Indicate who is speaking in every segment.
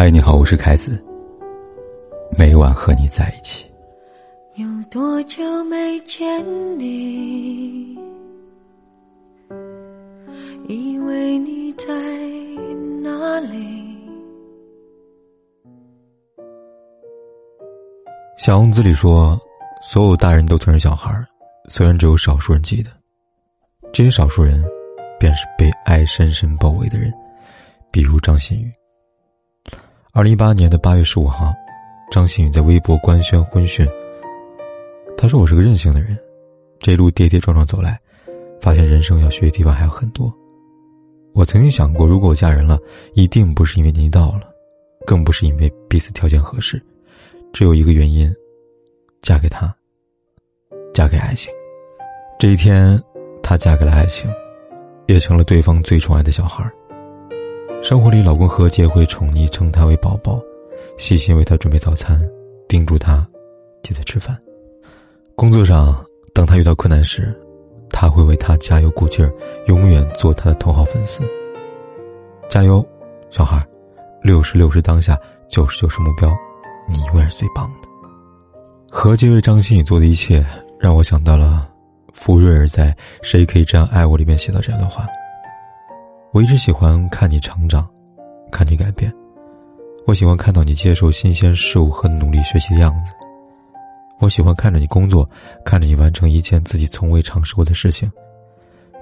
Speaker 1: 嗨，你好，我是凯子。每晚和你在一起。
Speaker 2: 有多久没见你？以为你在哪里？
Speaker 1: 小王子里说，所有大人都曾是小孩，虽然只有少数人记得。这些少数人，便是被爱深深包围的人，比如张馨予。二零一八年的八月十五号，张馨予在微博官宣婚讯。他说：“我是个任性的人，这一路跌跌撞撞走来，发现人生要学的地方还有很多。我曾经想过，如果我嫁人了，一定不是因为年纪到了，更不是因为彼此条件合适，只有一个原因：嫁给他，嫁给爱情。这一天，她嫁给了爱情，也成了对方最宠爱的小孩。生活里，老公何洁会宠溺称她为宝宝，细心为她准备早餐，叮嘱她记得吃饭。”工作上，当他遇到困难时，他会为他加油鼓劲儿，永远做他的头号粉丝。加油，小孩，六十六是当下，九十九是目标，你永远是最棒的。何洁为张馨予做的一切，让我想到了福瑞尔在《谁可以这样爱我》里面写到这样的话：我一直喜欢看你成长，看你改变，我喜欢看到你接受新鲜事物和努力学习的样子。我喜欢看着你工作，看着你完成一件自己从未尝试过的事情，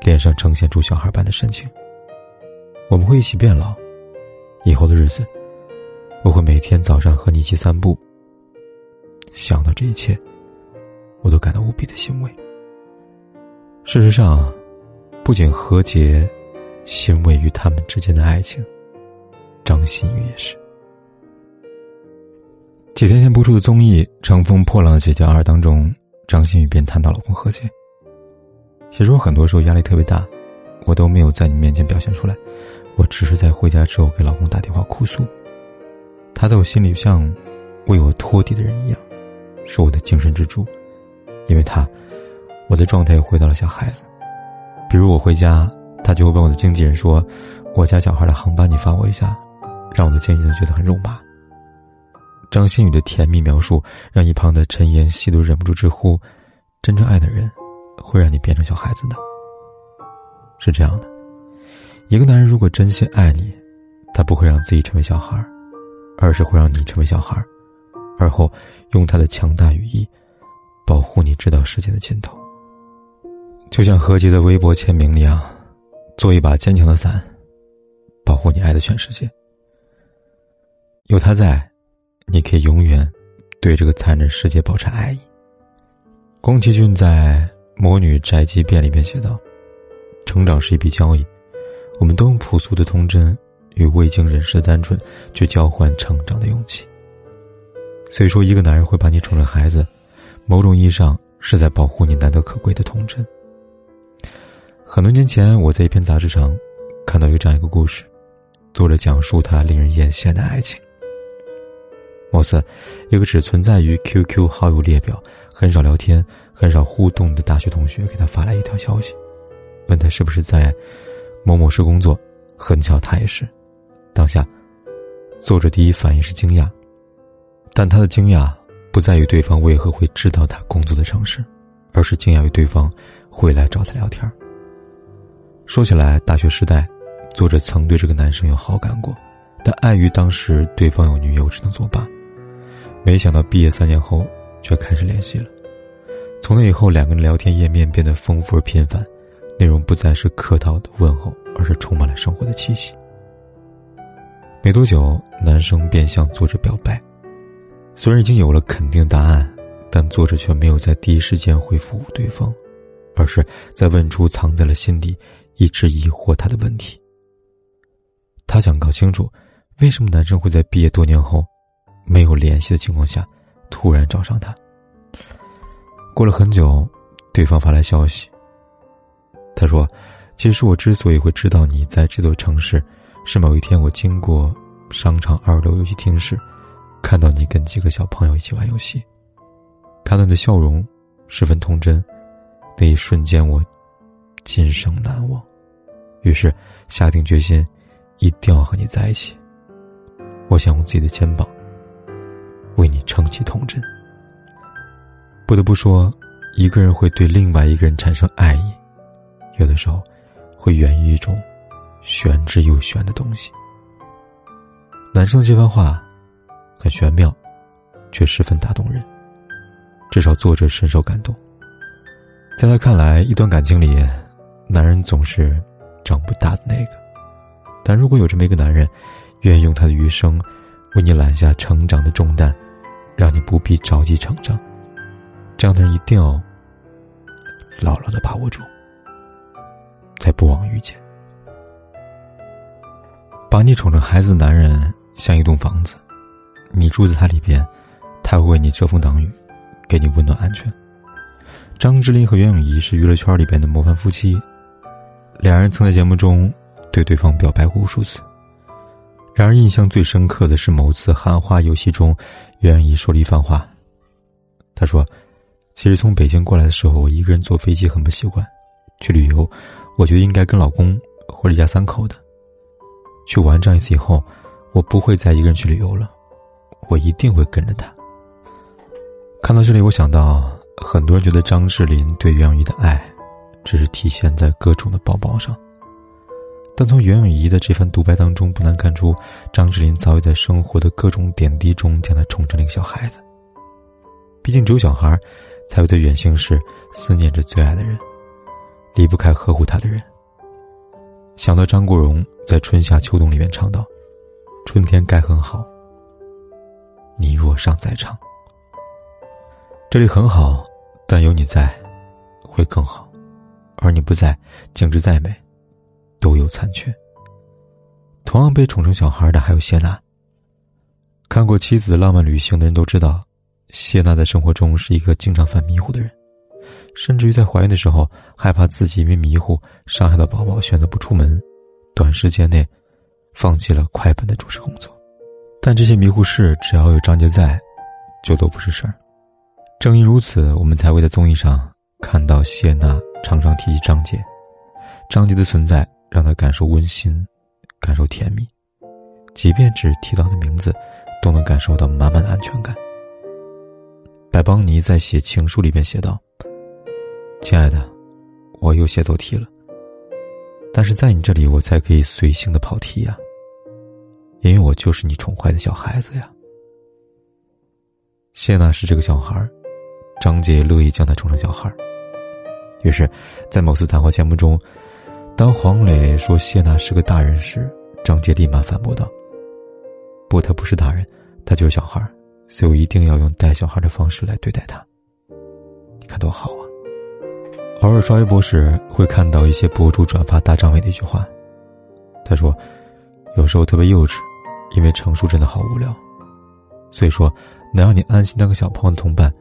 Speaker 1: 脸上呈现出小孩般的神情。我们会一起变老，以后的日子，我会每天早上和你一起散步。想到这一切，我都感到无比的欣慰。事实上，不仅何洁欣慰于他们之间的爱情，张馨予也是。几天前播出的综艺《乘风破浪的姐姐二》当中，张馨予便谈到老公何洁。其实我很多时候压力特别大，我都没有在你面前表现出来，我只是在回家之后给老公打电话哭诉。他在我心里像为我托底的人一样，是我的精神支柱，因为他，我的状态又回到了小孩子。比如我回家，他就会问我的经纪人说：“我家小孩的航班你发我一下。”让我的经纪人觉得很肉麻。张馨予的甜蜜描述，让一旁的陈妍希都忍不住直呼：“真正爱的人，会让你变成小孩子的。”是这样的，一个男人如果真心爱你，他不会让自己成为小孩，而是会让你成为小孩，而后用他的强大羽翼，保护你直到世界的尽头。就像何洁的微博签名一样，做一把坚强的伞，保护你爱的全世界。有他在。你可以永远对这个残忍世界保持爱意。宫崎骏在《魔女宅急便》里面写道：“成长是一笔交易，我们都用朴素的童真与未经人事的单纯去交换成长的勇气。”所以说，一个男人会把你宠成孩子，某种意义上是在保护你难得可贵的童真。很多年前，我在一篇杂志上看到有这样一个故事，作者讲述他令人艳羡的爱情。貌似，一个只存在于 QQ 好友列表、很少聊天、很少互动的大学同学给他发来一条消息，问他是不是在某某市工作。很巧，他也是。当下，作者第一反应是惊讶，但他的惊讶不在于对方为何会知道他工作的城市，而是惊讶于对方会来找他聊天儿。说起来，大学时代，作者曾对这个男生有好感过，但碍于当时对方有女友，只能作罢。没想到毕业三年后，却开始联系了。从那以后，两个人聊天页面变得丰富而频繁，内容不再是客套的问候，而是充满了生活的气息。没多久，男生便向作者表白。虽然已经有了肯定答案，但作者却没有在第一时间回复对方，而是在问出藏在了心底一直疑惑他的问题。他想搞清楚，为什么男生会在毕业多年后。没有联系的情况下，突然找上他。过了很久，对方发来消息。他说：“其实我之所以会知道你在这座城市，是某一天我经过商场二楼游戏厅时，看到你跟几个小朋友一起玩游戏，看到你的笑容十分童真，那一瞬间我今生难忘。于是下定决心，一定要和你在一起。”我想用自己的肩膀为你撑起童真。不得不说，一个人会对另外一个人产生爱意，有的时候会源于一种玄之又玄的东西。男生这番话很玄妙，却十分打动人。至少作者深受感动。在他看来，一段感情里，男人总是长不大的那个。但如果有这么一个男人，愿意用他的余生为你揽下成长的重担，让你不必着急成长，这样的人一定要牢牢的把握住，才不枉遇见。把你宠成孩子的男人像一栋房子，你住在他里边，他会为你遮风挡雨。给你温暖安全。张智霖和袁咏仪是娱乐圈里边的模范夫妻，两人曾在节目中对对方表白过无数次。然而，印象最深刻的是某次喊话游戏中，袁咏仪说了一番话。她说：“其实从北京过来的时候，我一个人坐飞机很不习惯。去旅游，我觉得应该跟老公或者一家三口的去玩。这样一次以后，我不会再一个人去旅游了，我一定会跟着他。”看到这里，我想到很多人觉得张智霖对袁咏仪的爱，只是体现在各种的抱抱上。但从袁咏仪的这番独白当中，不难看出张智霖早已在生活的各种点滴中将她宠成了一个小孩子。毕竟只有小孩，才会在远行时思念着最爱的人，离不开呵护他的人。想到张国荣在《春夏秋冬》里面唱道：“春天该很好，你若尚在场。”这里很好，但有你在，会更好；而你不在，景致再美，都有残缺。同样被宠成小孩的还有谢娜。看过《妻子浪漫旅行》的人都知道，谢娜在生活中是一个经常犯迷糊的人，甚至于在怀孕的时候，害怕自己因为迷糊伤害到宝宝，选择不出门，短时间内放弃了快本的主持工作。但这些迷糊事，只要有张杰在，就都不是事儿。正因如此，我们才会在综艺上看到谢娜常常提起张杰。张杰的存在让她感受温馨，感受甜蜜，即便只提到的名字，都能感受到满满的安全感。白邦尼在写情书里边写道：“亲爱的，我又写错题了，但是在你这里，我才可以随性的跑题呀，因为我就是你宠坏的小孩子呀。”谢娜是这个小孩。张杰乐意将他宠成小孩于是，在某次谈话节目中，当黄磊说谢娜是个大人时，张杰立马反驳道：“不，他不是大人，他就是小孩所以我一定要用带小孩的方式来对待他。你看多好啊！”偶尔刷微博时，会看到一些博主转发大张伟的一句话，他说：“有时候特别幼稚，因为成熟真的好无聊，所以说能让你安心当个小朋友的同伴。”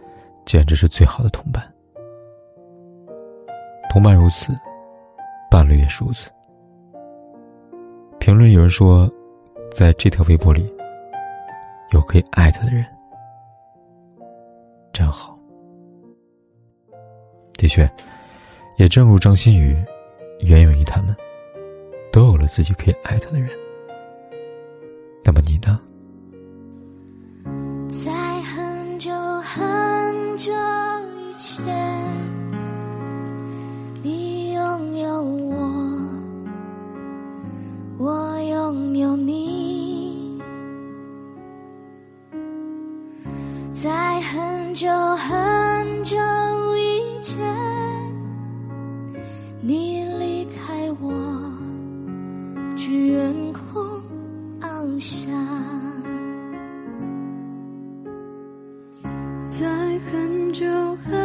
Speaker 1: 简直是最好的同伴，同伴如此，伴侣也是如此。评论有人说，在这条微博里，有可以爱他的人，真好。的确，也正如张馨予、袁咏仪他们，都有了自己可以爱他的人。那么你呢？
Speaker 2: 在很久很久以前远空翱翔。在很久很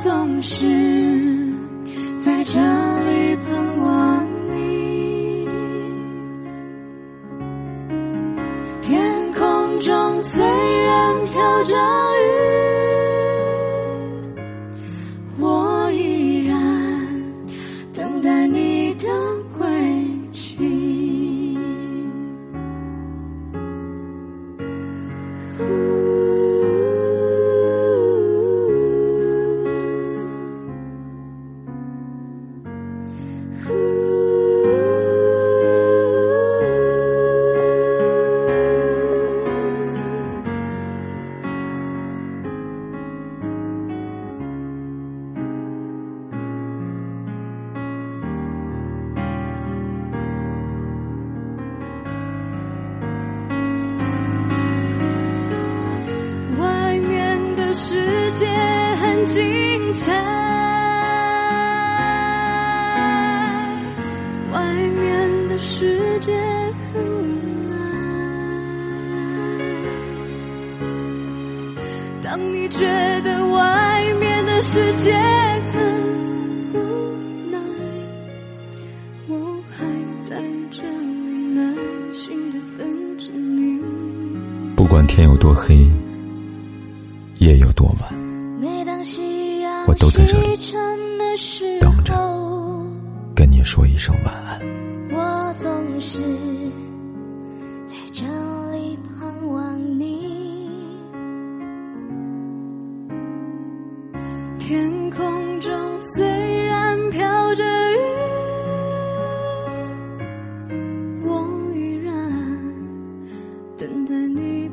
Speaker 2: 总是在这里精彩，外面的世界很无奈。当你觉得外面的世界很无奈，我还在这里耐心的等着你。
Speaker 1: 不管天有多黑，夜有多晚，都在这里等着，跟你说一声晚安。
Speaker 2: 我总是在这里盼望你。天空中虽然飘着雨，我依然等待你